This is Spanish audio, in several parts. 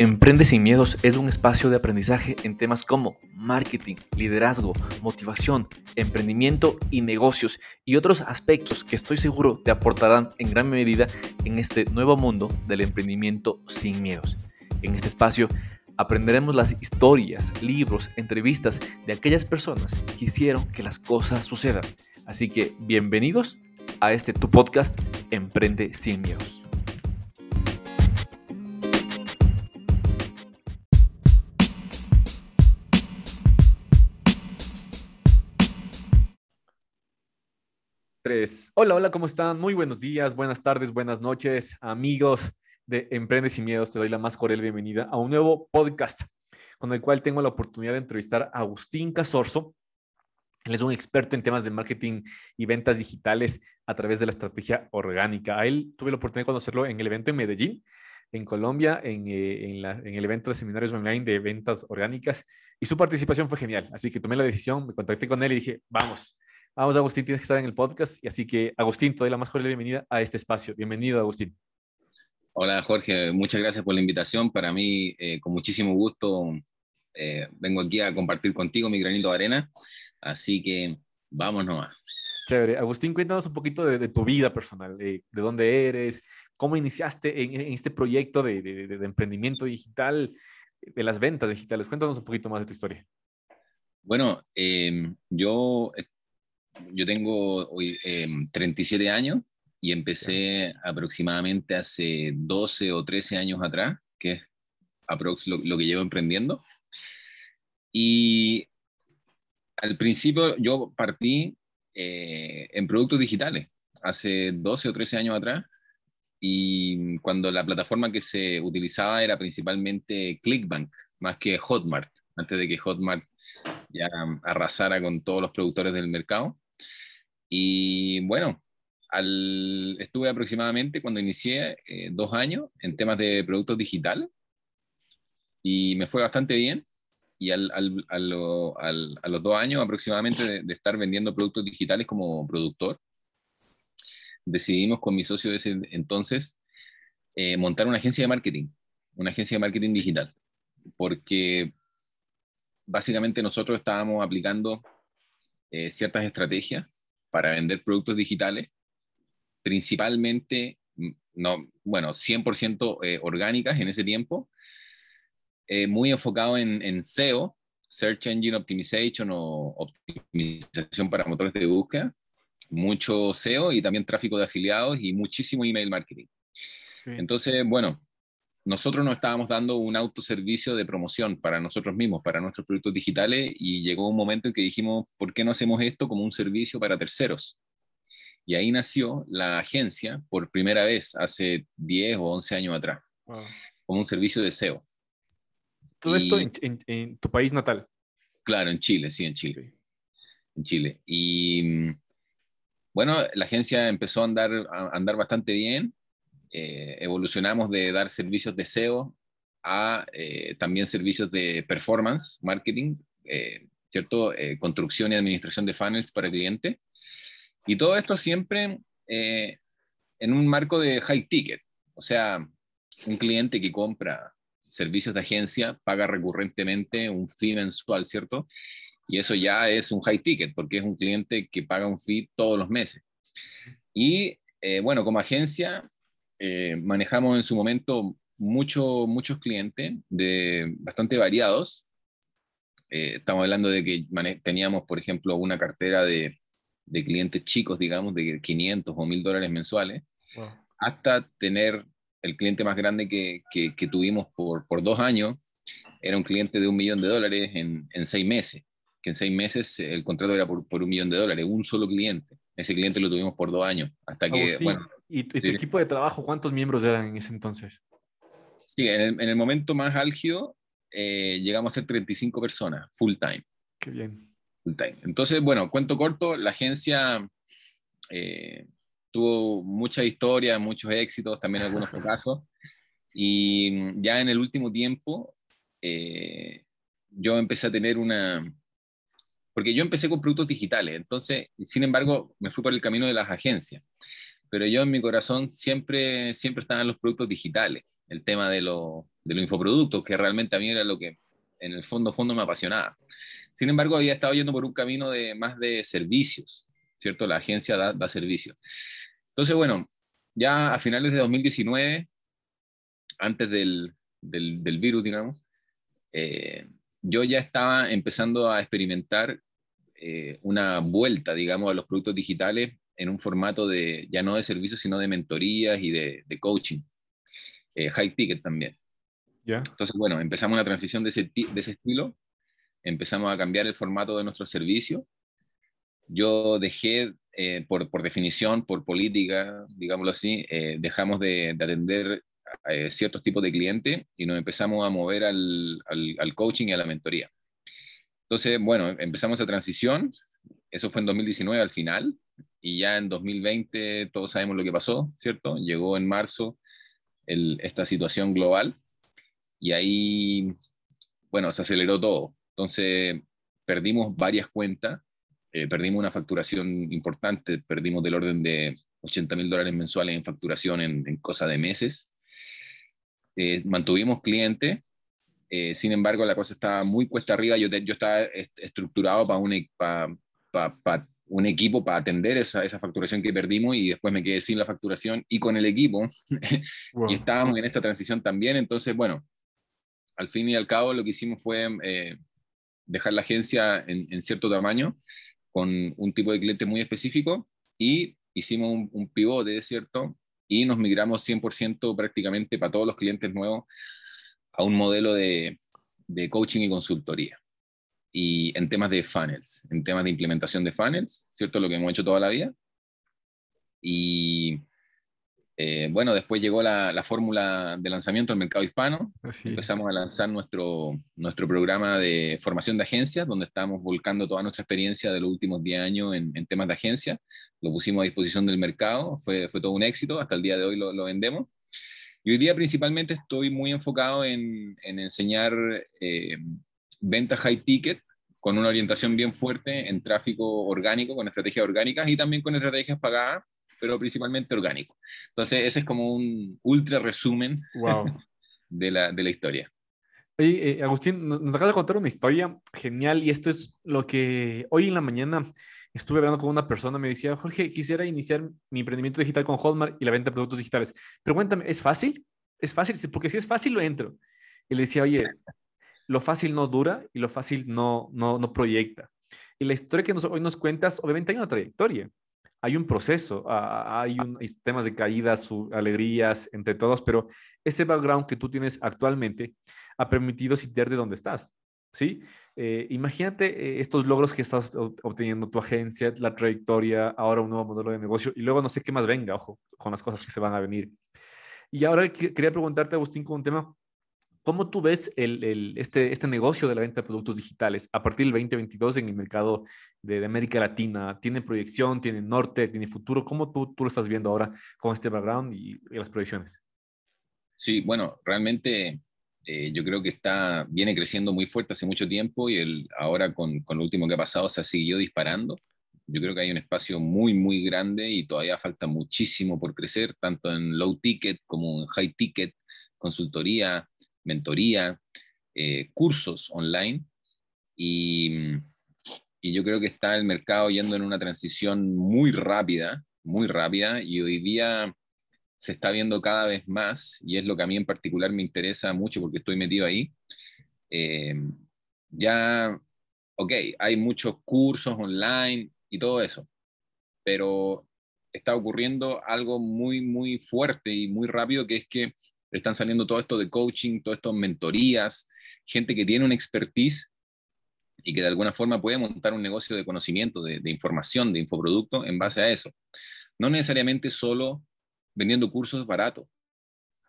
Emprende sin miedos es un espacio de aprendizaje en temas como marketing, liderazgo, motivación, emprendimiento y negocios y otros aspectos que estoy seguro te aportarán en gran medida en este nuevo mundo del emprendimiento sin miedos. En este espacio aprenderemos las historias, libros, entrevistas de aquellas personas que hicieron que las cosas sucedan. Así que bienvenidos a este tu podcast Emprende sin miedos. 3. Hola, hola, ¿cómo están? Muy buenos días, buenas tardes, buenas noches, amigos de Emprende sin Miedos. Te doy la más cordial bienvenida a un nuevo podcast con el cual tengo la oportunidad de entrevistar a Agustín Casorzo. Él es un experto en temas de marketing y ventas digitales a través de la estrategia orgánica. A él tuve la oportunidad de conocerlo en el evento en Medellín, en Colombia, en, eh, el evento de seminarios online de ventas orgánicas y su participación fue genial. Así que tomé la decisión, me contacté con él y dije, vamos, Vamos, Agustín, tienes que estar en el podcast. Y así que, Agustín, te doy la más cordial bienvenida a este espacio. Bienvenido, Agustín. Hola, Jorge. Muchas gracias por la invitación. Para mí, eh, con muchísimo gusto, eh, vengo aquí a compartir contigo mi granito de arena. Así que, vamos nomás. Chévere. Agustín, cuéntanos un poquito de, tu vida personal, de, dónde eres, cómo iniciaste en, este proyecto de, de, emprendimiento digital, de las ventas digitales. Cuéntanos un poquito más de tu historia. Bueno, eh, yo yo tengo hoy 37 em, años y empecé aproximadamente hace 12 o 13 años atrás, que es aprox lo, que llevo emprendiendo. Y al principio yo partí eh, en productos digitales, hace 12 o 13 años atrás, y cuando la plataforma que se utilizaba era principalmente Clickbank, más que Hotmart, antes de que Hotmart ya arrasara con todos los productores del mercado. Y bueno, estuve aproximadamente cuando inicié eh, dos años en temas de productos digitales y me fue bastante bien. Y al, a los dos años aproximadamente de, estar vendiendo productos digitales como productor, decidimos con mi socio de ese entonces eh, montar una agencia de marketing, una agencia de marketing digital, porque básicamente nosotros estábamos aplicando eh, ciertas estrategias para vender productos digitales, principalmente, mm, no, bueno, 100% eh, orgánicas en ese tiempo, eh, muy enfocado en, en, SEO, Search Engine Optimization o optimización para motores de búsqueda, mucho SEO y también tráfico de afiliados y muchísimo email marketing. Entonces, bueno, nosotros nos estábamos dando un autoservicio de promoción para nosotros mismos, para nuestros productos digitales, y llegó un momento en que dijimos, ¿por qué no hacemos esto como un servicio para terceros? Y ahí nació la agencia por primera vez, hace 10 o 11 años atrás, como un servicio de SEO. ¿Todo esto en, tu país natal? Claro, en Chile, sí, en Chile. En Chile. Y bueno, la agencia empezó a andar, a andar bastante bien eh, evolucionamos de dar servicios de SEO a eh, también servicios de performance, marketing, eh, ¿cierto? construcción y administración de funnels para el cliente. Y todo esto siempre en un marco de high ticket. O sea, un cliente que compra servicios de agencia paga recurrentemente un fee mensual, ¿cierto? Y eso ya es un high ticket porque es un cliente que paga un fee todos los meses. Y bueno, como agencia eh, manejamos en su momento mucho, muchos clientes de bastante variados. Eh, estamos hablando de que teníamos, por ejemplo, una cartera de, de, clientes chicos, digamos, de 500 o 1000 dólares mensuales, hasta tener el cliente más grande que, que, tuvimos por, por, dos años, era un cliente de un millón de dólares en, en seis meses, que en seis meses el contrato era por, por, un millón de dólares, un solo cliente. Ese cliente lo tuvimos por dos años, hasta que, bueno, ¿Y, tu equipo de trabajo cuántos miembros eran en ese entonces? Sí, en el, momento más álgido eh, llegamos a ser 35 personas, full time. Qué bien. Full time. Entonces, bueno, cuento corto, la agencia eh, tuvo mucha historia, muchos éxitos, también algunos fracasos. Y ya en el último tiempo, eh, yo empecé a tener una... Porque yo empecé con productos digitales, entonces, sin embargo, me fui por el camino de las agencias pero yo en mi corazón siempre, siempre estaban los productos digitales, el tema de, lo, de los infoproductos, que realmente a mí era lo que en el fondo, fondo me apasionaba. Sin embargo, había estado yendo por un camino de más de servicios, ¿cierto? La agencia da, da servicios. Entonces, bueno, ya a finales de 2019, antes del, del, virus, digamos, eh, yo ya estaba empezando a experimentar eh, una vuelta, digamos, a los productos digitales en un formato de, ya no de servicios, sino de mentorías y de, de coaching. Eh, high ticket también. ¿Ya? Entonces, bueno, empezamos una transición de ese, de ese estilo, empezamos a cambiar el formato de nuestro servicio. Yo dejé, eh, por, por, definición, por política, digámoslo así, eh, dejamos de, de atender eh, ciertos tipos de clientes y nos empezamos a mover al, al, al, coaching y a la mentoría. Entonces, bueno, empezamos esa transición, eso fue en 2019 al final, y ya en 2020 todos sabemos lo que pasó, ¿cierto? Llegó en marzo el, esta situación global y ahí, bueno, se aceleró todo. Entonces, perdimos varias cuentas, eh, perdimos una facturación importante, perdimos del orden de 80 mil dólares mensuales en facturación en, en cosa de meses. Eh, mantuvimos clientes, eh, sin embargo, la cosa estaba muy cuesta arriba. Yo, yo estaba estructurado para un, para, para, para un equipo para atender esa, esa, facturación que perdimos y después me quedé sin la facturación y con el equipo. Wow. y estábamos en esta transición también. Entonces, bueno, al fin y al cabo lo que hicimos fue eh, dejar la agencia en, en, cierto tamaño con un tipo de cliente muy específico y hicimos un, un pivote, ¿cierto? Y nos migramos 100% prácticamente para todos los clientes nuevos a un modelo de, de coaching y consultoría y en temas de funnels, en temas de implementación de funnels, ¿cierto? Lo que hemos hecho toda la vida. Y eh, bueno, después llegó la, la, fórmula de lanzamiento al mercado hispano. Así. Empezamos a lanzar nuestro, nuestro programa de formación de agencias, donde estamos volcando toda nuestra experiencia de los últimos 10 años en, en temas de agencia. Lo pusimos a disposición del mercado, fue, fue todo un éxito, hasta el día de hoy lo, lo vendemos. Y hoy día principalmente estoy muy enfocado en, en enseñar eh, venta high ticket con una orientación bien fuerte en tráfico orgánico, con estrategias orgánicas y también con estrategias pagadas, pero principalmente orgánico. Entonces, ese es como un ultra resumen wow. de, la, de la historia. Oye, eh, Agustín, nos, nos acabas de contar una historia genial y esto es lo que hoy en la mañana estuve hablando con una persona, me decía, Jorge, quisiera iniciar mi emprendimiento digital con Hotmart y la venta de productos digitales. Pero cuéntame, ¿es fácil? ¿Es fácil? Porque si es fácil, lo entro. Y le decía, oye, lo fácil no dura y lo fácil no, no, no proyecta. Y la historia que nos, hoy nos cuentas, obviamente hay una trayectoria, hay un proceso, hay, un, hay, temas de caídas, alegrías entre todos, pero ese background que tú tienes actualmente ha permitido sitiar de dónde estás. ¿Sí? Eh, imagínate eh, estos logros que estás obteniendo tu agencia, la trayectoria, ahora un nuevo modelo de negocio y luego no sé qué más venga, ojo, con las cosas que se van a venir. Y ahora quería preguntarte, Agustín, con un tema ¿Cómo tú ves el, el, este, este negocio de la venta de productos digitales a partir del 2022 en el mercado de, de, América Latina? ¿Tiene proyección, tiene norte, tiene futuro? ¿Cómo tú, tú lo estás viendo ahora con este background y, y las proyecciones? Sí, bueno, realmente eh, yo creo que está, viene creciendo muy fuerte hace mucho tiempo y el, ahora con, con lo último que ha pasado se ha seguido disparando. Yo creo que hay un espacio muy, muy grande y todavía falta muchísimo por crecer, tanto en low ticket como en high ticket, consultoría, mentoría, eh, cursos online y, yo creo que está el mercado yendo en una transición muy rápida, muy rápida y hoy día se está viendo cada vez más y es lo que a mí en particular me interesa mucho porque estoy metido ahí. Eh, ya, ok, hay muchos cursos online y todo eso, pero está ocurriendo algo muy, muy fuerte y muy rápido que es que están saliendo todo esto de coaching, todo esto mentorías, gente que tiene una expertise y que de alguna forma puede montar un negocio de conocimiento, de, de información, de infoproducto en base a eso. No necesariamente solo vendiendo cursos baratos.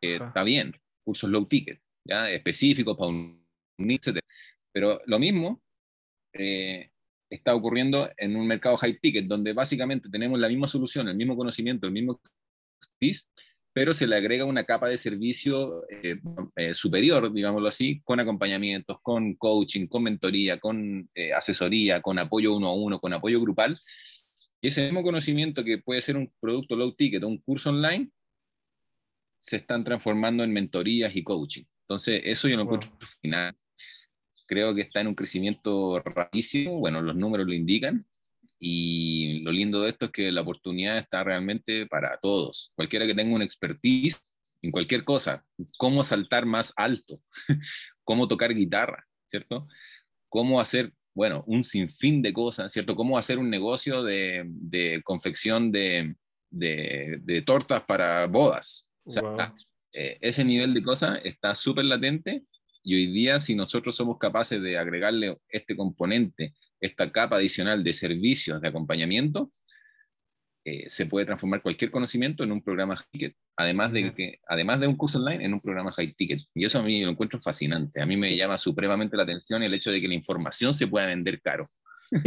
Eh, está bien, cursos low ticket, ¿ya? específicos para un etc. Pero lo mismo eh, está ocurriendo en un mercado high ticket, donde básicamente tenemos la misma solución, el mismo conocimiento, el mismo expertise, pero se le agrega una capa de servicio eh, eh, superior, digámoslo así, con acompañamientos, con coaching, con mentoría, con eh, asesoría, con apoyo uno a uno, con apoyo grupal. Y ese mismo conocimiento que puede ser un producto low ticket o un curso online, se están transformando en mentorías y coaching. Entonces, eso yo lo encuentro final. Creo que está en un crecimiento rapidísimo, bueno, los números lo indican, y lo lindo de esto es que la oportunidad está realmente para todos. Cualquiera que tenga una expertise en cualquier cosa, cómo saltar más alto, cómo tocar guitarra, ¿cierto? Cómo hacer, bueno, un sinfín de cosas, ¿cierto? Cómo hacer un negocio de, de confección de, de, de, tortas para bodas. O sea, eh, ese nivel de cosas está súper latente y hoy día si nosotros somos capaces de agregarle este componente, esta capa adicional de servicios de acompañamiento, eh, se puede transformar cualquier conocimiento en un programa high ticket, además de, que, además de un curso online, en un programa high ticket. Y eso a mí lo encuentro fascinante. A mí me llama supremamente la atención el hecho de que la información se pueda vender caro.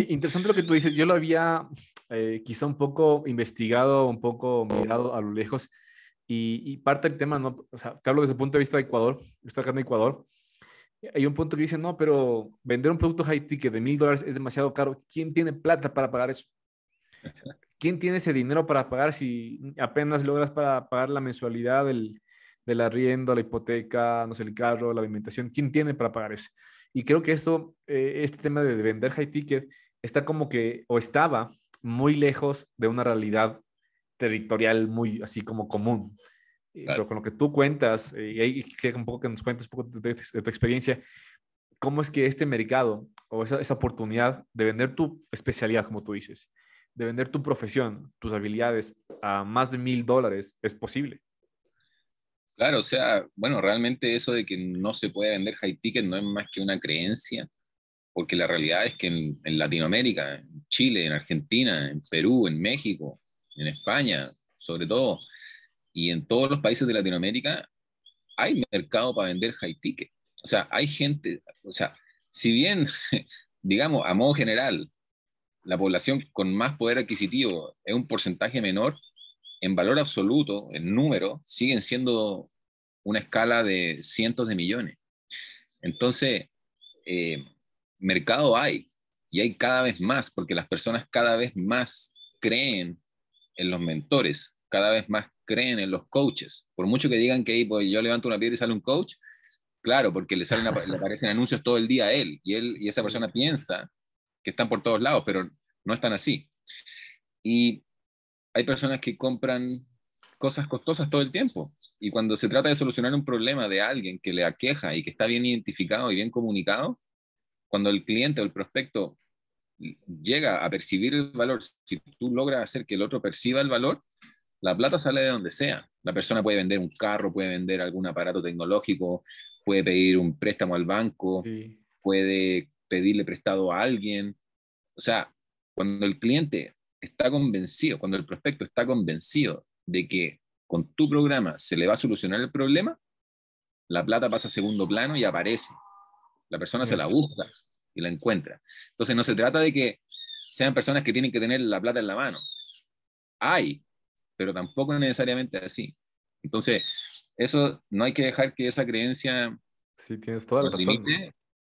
Interesante lo que tú dices. Yo lo había eh, quizá un poco investigado, un poco mirado a lo lejos. Y, parte del tema, ¿no? O sea, te hablo desde el punto de vista de Ecuador. Yo estoy acá en Ecuador. Hay un punto que dice, no, pero vender un producto high ticket de mil dólares es demasiado caro. ¿Quién tiene plata para pagar eso? ¿quién tiene ese dinero para pagar si apenas logras para pagar la mensualidad del, del arriendo, la hipoteca, no sé, el carro, la alimentación? ¿Quién tiene para pagar eso? Y creo que esto, eh, este tema de vender high ticket está como que, o estaba muy lejos de una realidad territorial muy así como común. Eh, pero con lo que tú cuentas, eh, y ahí un poco que nos cuentes un poco de, tu experiencia, ¿cómo es que este mercado o esa, esa oportunidad de vender tu especialidad, como tú dices, de vender tu profesión, tus habilidades a más de mil dólares es posible. Claro, o sea, bueno, realmente eso de que no se puede vender high ticket no es más que una creencia, porque la realidad es que en, Latinoamérica, en Chile, en Argentina, en Perú, en México, en España, sobre todo, y en todos los países de Latinoamérica, hay mercado para vender high ticket. O sea, hay gente, o sea, si bien, digamos, a modo general, la población con más poder adquisitivo es un porcentaje menor, en valor absoluto, en número, siguen siendo una escala de cientos de millones. Entonces, eh, mercado hay, y hay cada vez más, porque las personas cada vez más creen en los mentores, cada vez más creen en los coaches. Por mucho que digan que pues, yo levanto una piedra y sale un coach, claro, porque le, salen, le aparecen anuncios todo el día a él, y, él, y esa persona piensa que están por todos lados, pero no están así. Y hay personas que compran cosas costosas todo el tiempo. Y cuando se trata de solucionar un problema de alguien que le aqueja y que está bien identificado y bien comunicado, cuando el cliente o el prospecto llega a percibir el valor, si tú logras hacer que el otro perciba el valor, la plata sale de donde sea. La persona puede vender un carro, puede vender algún aparato tecnológico, puede pedir un préstamo al banco, puede pedirle prestado a alguien. O sea, cuando el cliente está convencido, cuando el prospecto está convencido de que con tu programa se le va a solucionar el problema, la plata pasa a segundo plano y aparece. La persona se la busca y la encuentra. Entonces no se trata de que sean personas que tienen que tener la plata en la mano. Hay, pero tampoco es necesariamente así. Entonces, eso no hay que dejar que esa creencia sí, tienes toda la razón.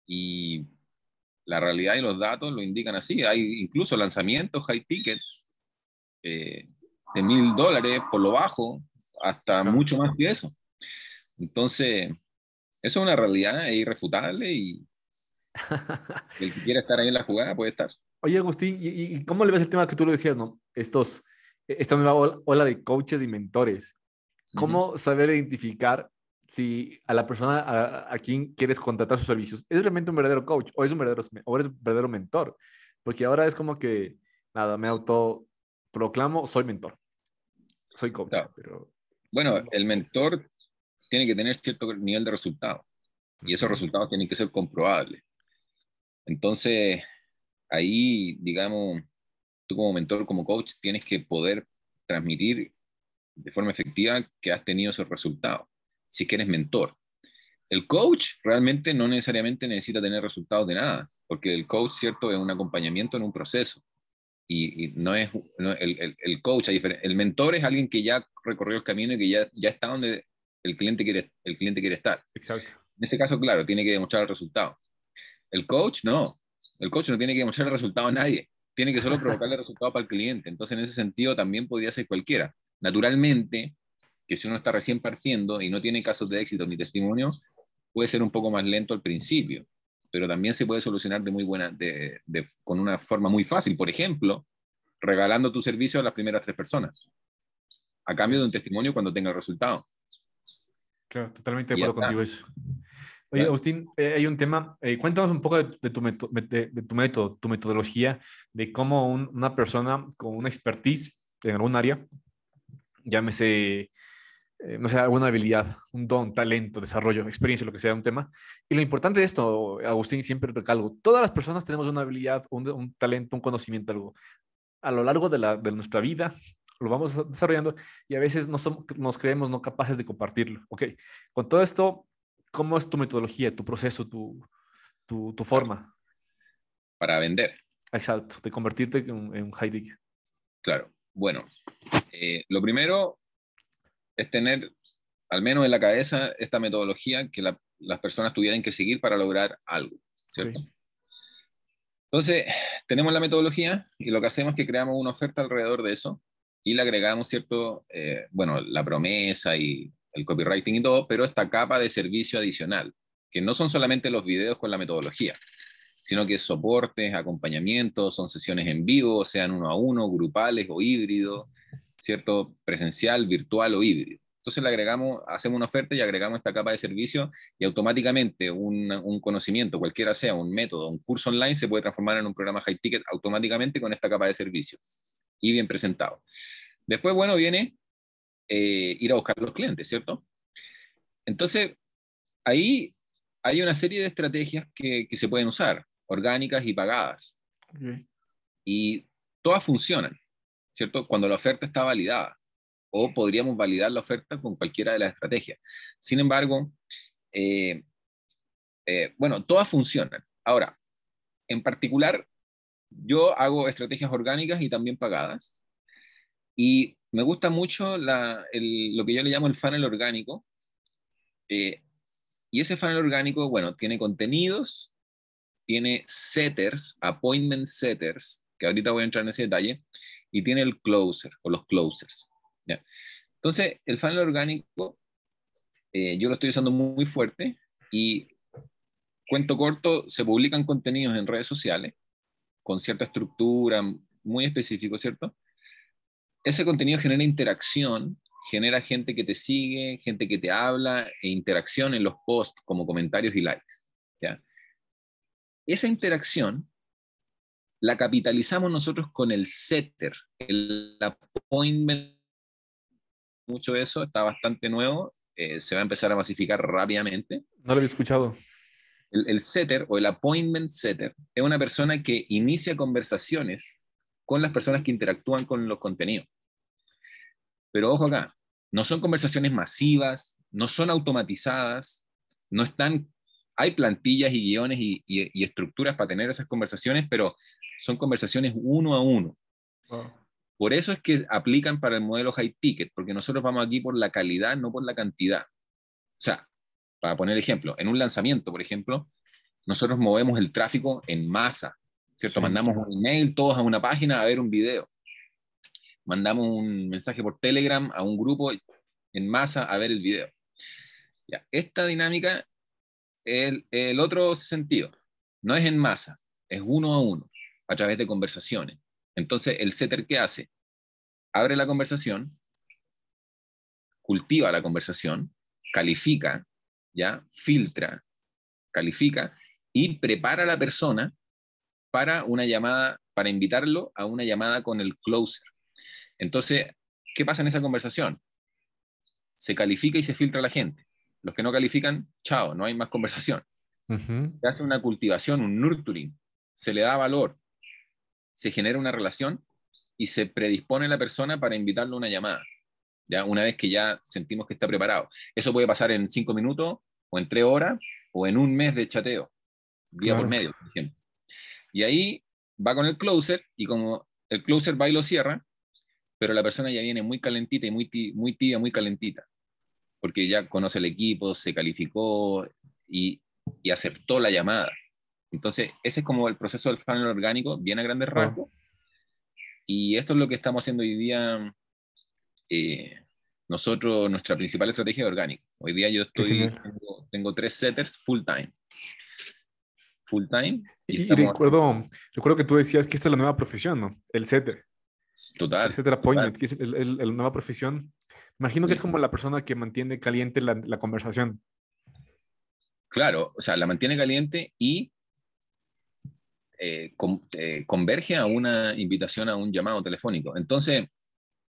y la realidad y los datos lo indican así. Hay incluso lanzamientos high ticket eh, de mil dólares por lo bajo, hasta mucho más que eso. Entonces, eso es una realidad irrefutable y el que quiera estar ahí en la jugada puede estar. Oye, Agustín, ¿y, cómo le ves el tema que tú lo decías, no? Estos, esta nueva ola de coaches y mentores. ¿Cómo saber identificar si a la persona a, quien quieres contratar sus servicios es realmente un verdadero coach o es un verdadero, o eres un verdadero mentor. Porque ahora es como que, nada, me autoproclamo, soy mentor, soy coach. Pero... Bueno, el mentor tiene que tener cierto nivel de resultado y esos resultados tienen que ser comprobables. Entonces, ahí, digamos, tú como mentor, como coach, tienes que poder transmitir de forma efectiva que has tenido esos resultados si que eres mentor. El coach realmente no necesariamente necesita tener resultados de nada, porque el coach, ¿cierto?, es un acompañamiento en un proceso. Y, no es el, el, coach, el mentor es alguien que ya recorrió el camino y que ya, ya está donde el cliente, quiere, el cliente quiere estar. Exacto. En este caso, claro, tiene que demostrar el resultado. El coach, no. El coach no tiene que demostrar el resultado a nadie. Tiene que solo provocarle resultado para el cliente. Entonces, en ese sentido, también podría ser cualquiera. Naturalmente, que si uno está recién partiendo y no tiene casos de éxito ni testimonio, puede ser un poco más lento al principio, pero también se puede solucionar de muy buena, de, con una forma muy fácil. Por ejemplo, regalando tu servicio a las primeras tres personas, a cambio de un testimonio cuando tenga el resultado. Claro, totalmente de acuerdo contigo eso. Oye, Agustín, eh, hay un tema, eh, cuéntanos un poco de, tu de, tu método, tu metodología, de cómo una persona con una expertise en algún área, llámese eh, no sé, alguna habilidad, un don, talento, desarrollo, experiencia, lo que sea, un tema. Y lo importante de esto, Agustín, siempre recalco, todas las personas tenemos una habilidad, un, un talento, un conocimiento, algo. A lo largo de, la, de, nuestra vida lo vamos desarrollando y a veces no somos, nos creemos no capaces de compartirlo. Ok, con todo esto, ¿cómo es tu metodología, tu proceso, tu, tu, tu forma? Para vender. Exacto, de convertirte en, en un high Claro, bueno, eh, lo primero es tener, al menos en la cabeza, esta metodología que las personas tuvieran que seguir para lograr algo, ¿cierto? Entonces, tenemos la metodología y lo que hacemos es que creamos una oferta alrededor de eso y le agregamos, ¿cierto? Eh, bueno, la promesa y el copywriting y todo, pero esta capa de servicio adicional, que no son solamente los videos con la metodología, sino que es soportes, acompañamientos, son sesiones en vivo, sean uno a uno, grupales o híbridos, ¿cierto? Presencial, virtual o híbrido. Entonces le agregamos, hacemos una oferta y agregamos esta capa de servicio y automáticamente un, un, conocimiento, cualquiera sea, un método, un curso online, se puede transformar en un programa high ticket automáticamente con esta capa de servicio y bien presentado. Después, bueno, viene eh, ir a buscar los clientes, ¿cierto? Entonces, ahí hay una serie de estrategias que, que se pueden usar, orgánicas y pagadas. Y todas funcionan. ¿cierto? Cuando la oferta está validada. O podríamos validar la oferta con cualquiera de las estrategias. Sin embargo, eh, eh, bueno, todas funcionan. Ahora, en particular, yo hago estrategias orgánicas y también pagadas. Y me gusta mucho lo que yo le llamo el funnel orgánico. Eh, y ese funnel orgánico, bueno, tiene contenidos, tiene setters, appointment setters, que ahorita voy a entrar en ese detalle, y tiene el closer o los closers. ¿ya? Entonces, el funnel orgánico, eh, yo lo estoy usando muy fuerte y cuento corto, se publican contenidos en redes sociales con cierta estructura muy específico, ¿cierto? Ese contenido genera interacción, genera gente que te sigue, gente que te habla e interacción en los posts como comentarios y likes. ¿ya? Esa interacción la capitalizamos nosotros con el setter, el appointment. Mucho de eso está bastante nuevo, eh, se va a empezar a masificar rápidamente. No lo había escuchado. El, el setter o el appointment setter es una persona que inicia conversaciones con las personas que interactúan con los contenidos. Pero ojo acá, no son conversaciones masivas, no son automatizadas, no están, hay plantillas y guiones y, y, estructuras para tener esas conversaciones, pero son conversaciones uno a uno. Por eso es que aplican para el modelo high ticket, porque nosotros vamos aquí por la calidad, no por la cantidad. O sea, para poner ejemplo, en un lanzamiento, por ejemplo, nosotros movemos el tráfico en masa, ¿cierto? Mandamos un email todos a una página a ver un video. Mandamos un mensaje por Telegram a un grupo en masa a ver el video. Ya, esta dinámica el, el otro sentido. No es en masa, es uno a uno a través de conversaciones. Entonces, el setter, ¿qué hace? Abre la conversación, cultiva la conversación, califica, ¿ya? Filtra, califica y prepara a la persona para una llamada, para invitarlo a una llamada con el closer. Entonces, ¿qué pasa en esa conversación? Se califica y se filtra la gente. Los que no califican, chao, no hay más conversación. Se hace una cultivación, un nurturing, se le da valor, se genera una relación y se predispone la persona para invitarlo a una llamada, ¿ya? una vez que ya sentimos que está preparado. Eso puede pasar en cinco minutos, o en tres horas, o en un mes de chateo, día por medio, por ejemplo. Y ahí va con el closer, y como el closer va y lo cierra, pero la persona ya viene muy calentita y muy, muy tibia, muy calentita, porque ya conoce el equipo, se calificó y, y aceptó la llamada. Entonces, ese es como el proceso del funnel orgánico, bien a grandes rasgos. Y esto es lo que estamos haciendo hoy día, eh, nosotros, nuestra principal estrategia es orgánica. Hoy día yo estoy, tengo, tres setters full time. Full time. Y, recuerdo, recuerdo que tú decías que esta es la nueva profesión, ¿no? El setter. Total. El setter appointment, que es la nueva profesión. Imagino que es como la persona que mantiene caliente la, la conversación. Claro, o sea, la mantiene caliente y eh, eh, converge a una invitación a un llamado telefónico. Entonces,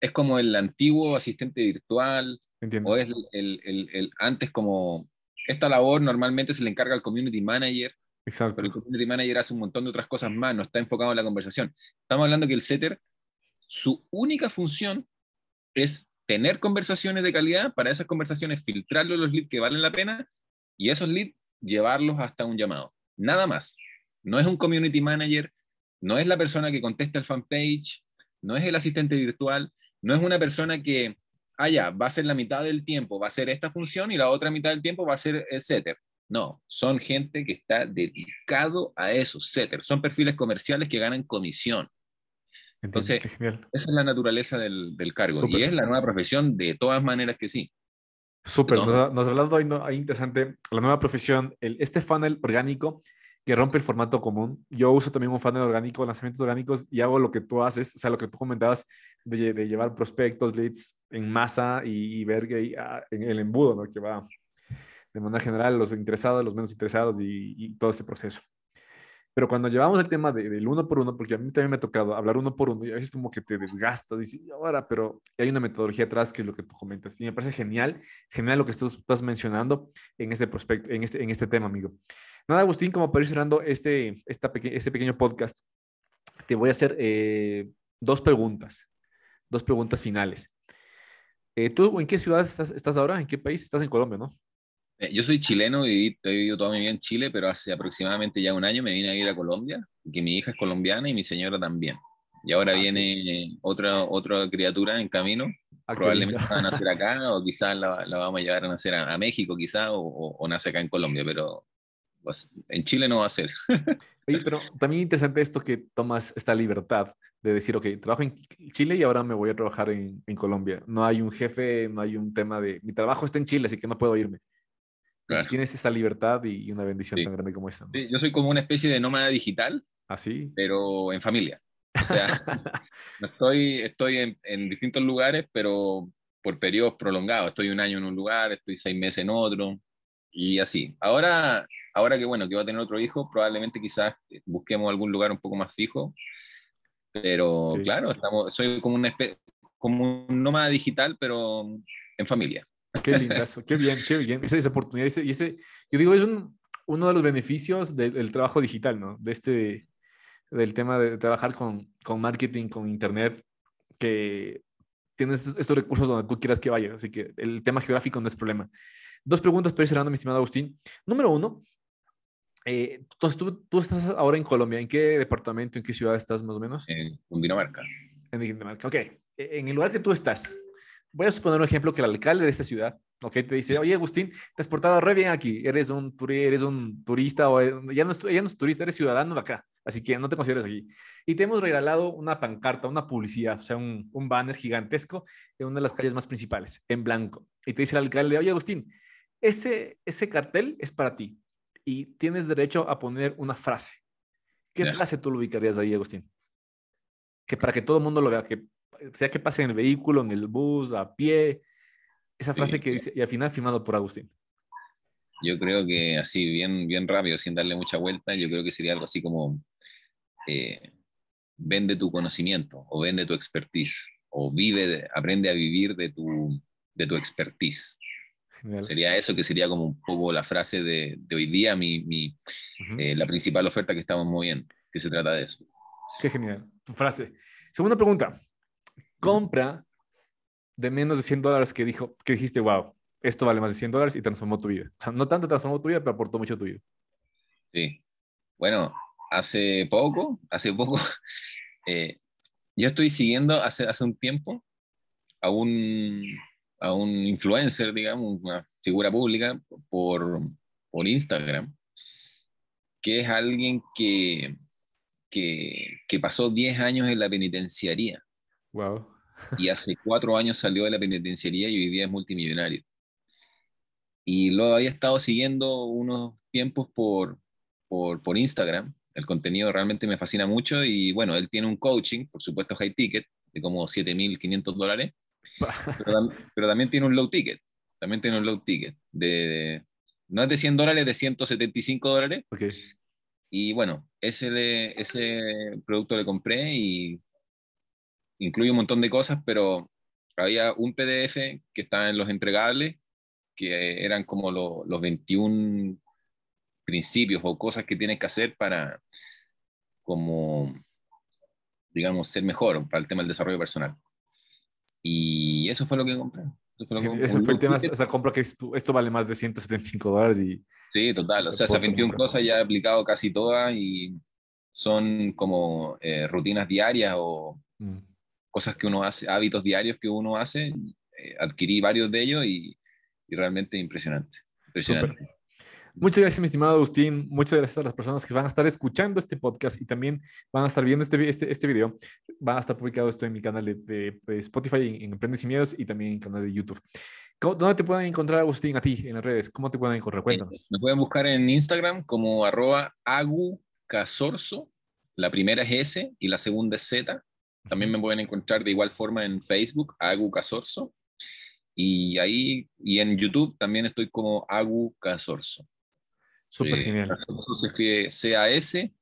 es como el antiguo asistente virtual, o es el, el, el, antes como, esta labor normalmente se le encarga al community manager, Exacto. pero el community manager hace un montón de otras cosas más, no está enfocado en la conversación. Estamos hablando que el setter, su única función es tener conversaciones de calidad, para esas conversaciones filtrarlos los leads que valen la pena y esos leads llevarlos hasta un llamado. Nada más. No es un community manager, no es la persona que contesta el fanpage, no es el asistente virtual, no es una persona que, ah, ya, va a ser la mitad del tiempo, va a ser esta función y la otra mitad del tiempo va a ser setter. No, son gente que está dedicado a eso, setter. Son perfiles comerciales que ganan comisión. Entonces, esa es la naturaleza del, cargo y es la nueva profesión de todas maneras que sí. Súper, nos, nos hablado ahí, ahí, interesante la nueva profesión, el, este funnel orgánico que rompe el formato común. Yo uso también un funnel orgánico, lanzamientos orgánicos y hago lo que tú haces, o sea, lo que tú comentabas de, de llevar prospectos, leads en masa y, ver que ah, en el embudo, ¿no? Que va de manera general los interesados, los menos interesados y, y todo ese proceso. Pero cuando llevamos el tema del uno por uno, porque a mí también me ha tocado hablar uno por uno, y a veces como que te desgasta, dices, ahora, pero hay una metodología atrás que es lo que tú comentas. Y me parece genial, genial lo que estás, estás mencionando en este prospecto, en este, en este tema, amigo. Nada, Agustín, como para ir cerrando este, esta este pequeño podcast, te voy a hacer eh, dos preguntas, dos preguntas finales. Eh, ¿Tú en qué ciudad estás, estás ahora? ¿En qué país? Estás en Colombia, ¿no? Eh, yo soy chileno y he vivido toda mi vida en Chile, pero hace aproximadamente ya un año me vine a ir a Colombia, que mi hija es colombiana y mi señora también. Y ahora ah, viene otra, otra criatura en camino, ah, probablemente va a nacer acá o quizás la, la, vamos a llevar a nacer a, México quizás o, o, nace acá en Colombia, pero pues, en Chile no va a ser. Oye, pero también interesante esto que tomas esta libertad de decir, ok, trabajo en Chile y ahora me voy a trabajar en, en Colombia. No hay un jefe, no hay un tema de, mi trabajo está en Chile, así que no puedo irme. Tienes esa libertad y una bendición tan grande como esta. Sí, yo soy como una especie de nómada digital. Así. ¿Ah, pero en familia. O sea, estoy, estoy en, en, distintos lugares, pero por periodos prolongados. Estoy un año en un lugar, estoy seis meses en otro, y así. Ahora, ahora que bueno, que voy a tener otro hijo, probablemente quizás busquemos algún lugar un poco más fijo. Pero claro, estamos, soy como, una como un nómada digital, pero en familia. Qué lindazo, qué bien, qué bien. Esa, esa oportunidad, ese, y ese, yo digo, es un, uno de los beneficios del, trabajo digital, ¿no? De este, del tema de trabajar con, con marketing, con internet, que tienes estos recursos donde tú quieras que vaya. Así que el tema geográfico no es problema. Dos preguntas para ir cerrando, mi estimado Agustín. Número uno, eh, tú, tú, estás ahora en Colombia. ¿En qué departamento, en qué ciudad estás más o menos? En Dinamarca. En Dinamarca, ok. E, en el lugar que tú estás, voy a suponer un ejemplo que el alcalde de esta ciudad, ok, te dice, oye Agustín, te has portado re bien aquí, eres un, eres un turista o eh, ya no, ya no es turista, eres ciudadano de acá, así que no te consideres aquí. Y te hemos regalado una pancarta, una publicidad, o sea, un, un banner gigantesco en una de las calles más principales, en blanco. Y te dice el alcalde, oye Agustín, ese, ese cartel es para ti y tienes derecho a poner una frase. ¿Qué frase tú lo ubicarías ahí, Agustín? Que para que todo el mundo lo vea, que sea que pase en el vehículo, en el bus, a pie, esa frase que dice, y al final firmado por Agustín. Yo creo que así, bien, bien rápido, sin darle mucha vuelta, yo creo que sería algo así como, eh, vende tu conocimiento o vende tu expertise o vive, aprende a vivir de tu, de tu expertise. Sería eso que sería como un poco la frase de, de hoy día, mi, mi eh, la principal oferta que estamos moviendo, que se trata de eso. Qué genial, tu frase. Segunda pregunta, compra de menos de 100 dólares que, dijo, que dijiste, wow, esto vale más de 100 dólares y transformó tu vida. No tanto transformó tu vida, pero aportó mucho tu vida. Sí. Bueno, hace poco, hace poco, eh, yo estoy siguiendo hace, hace un tiempo a un, a un influencer, digamos, una figura pública por, por Instagram, que es alguien que, que, que pasó 10 años en la penitenciaría. Wow. y hace cuatro años salió de la penitenciaría y hoy día es multimillonario. Y lo había estado siguiendo unos tiempos por, por, por Instagram. El contenido realmente me fascina mucho y bueno, él tiene un coaching, por supuesto high ticket, de como 7.500 dólares, pero, pero, también tiene un low ticket, también tiene un low ticket, de, no es de 100 dólares, de 175 dólares. Okay. Y bueno, ese, ese producto le compré y incluye un montón de cosas, pero había un PDF que estaba en los entregables, que eran como los 21 principios o cosas que tienes que hacer para, como, digamos, ser mejor para el tema del desarrollo personal. Y eso fue lo que compré. Ese fue el tema, esa compra que esto, esto, vale más de 175 dólares. Y, sí, total. O sea, esas 21 cosas ya he aplicado casi todas y son como eh, rutinas diarias o mm. Cosas que uno hace, hábitos diarios que uno hace. Eh, adquirí varios de ellos y, y realmente impresionante. impresionante. Muchas gracias, mi estimado Agustín. Muchas gracias a las personas que van a estar escuchando este podcast y también van a estar viendo este, este, este video. Va a estar publicado esto en mi canal de, Spotify, en, Emprendes y Miedos y también en el canal de YouTube. ¿Dónde te pueden encontrar, Agustín, a ti en las redes? ¿Cómo te pueden encontrar? Cuéntanos. Me pueden buscar en Instagram como arroba agucasorso. La primera es S y la segunda es Z. También me pueden encontrar de igual forma en Facebook, agucasorso. Y ahí, y en YouTube también estoy como agucasorso. Súper genial. Se escribe C-A-S-O-R-Z-O.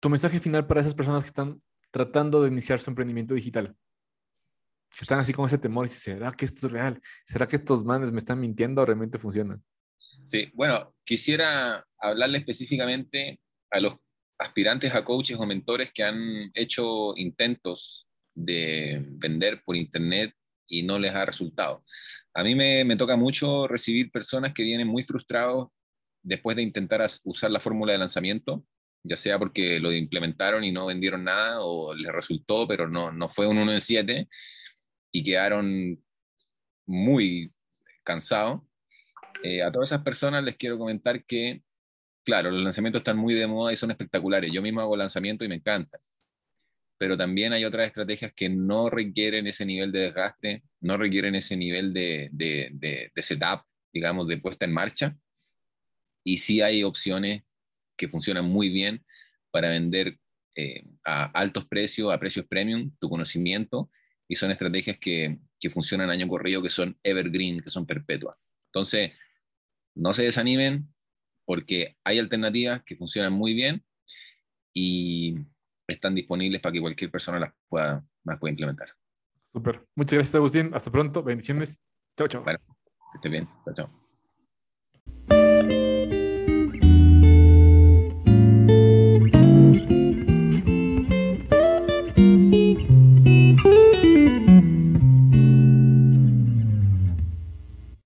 Tu mensaje final para esas personas que están tratando de iniciar su emprendimiento digital. Que están así con ese temor y dicen, ¿será que esto es real? ¿Será que estos manes me están mintiendo o realmente funcionan? Sí, bueno, quisiera hablarle específicamente a los aspirantes a coaches o mentores que han hecho intentos de vender por internet y no les ha resultado. A mí me, toca mucho recibir personas que vienen muy frustrados después de intentar usar la fórmula de lanzamiento, ya sea porque lo implementaron y no vendieron nada o les resultó, pero no, no fue un 1 en 7 y quedaron muy cansados. Eh, a todas esas personas les quiero comentar que, claro, los lanzamientos están muy de moda y son espectaculares. Yo mismo hago lanzamiento y me encanta pero también hay otras estrategias que no requieren ese nivel de desgaste, no requieren ese nivel de, setup, digamos, de puesta en marcha. Y sí hay opciones que funcionan muy bien para vender eh, a altos precios, a precios premium, tu conocimiento, y son estrategias que, que funcionan año corrido, que son evergreen, que son perpetuas. Entonces, no se desanimen porque hay alternativas que funcionan muy bien y están disponibles para que cualquier persona las pueda, las pueda implementar. Súper. Muchas gracias, Agustín. Hasta pronto. Bendiciones. Chao, chao. Bueno, que esté bien. Chao, chao.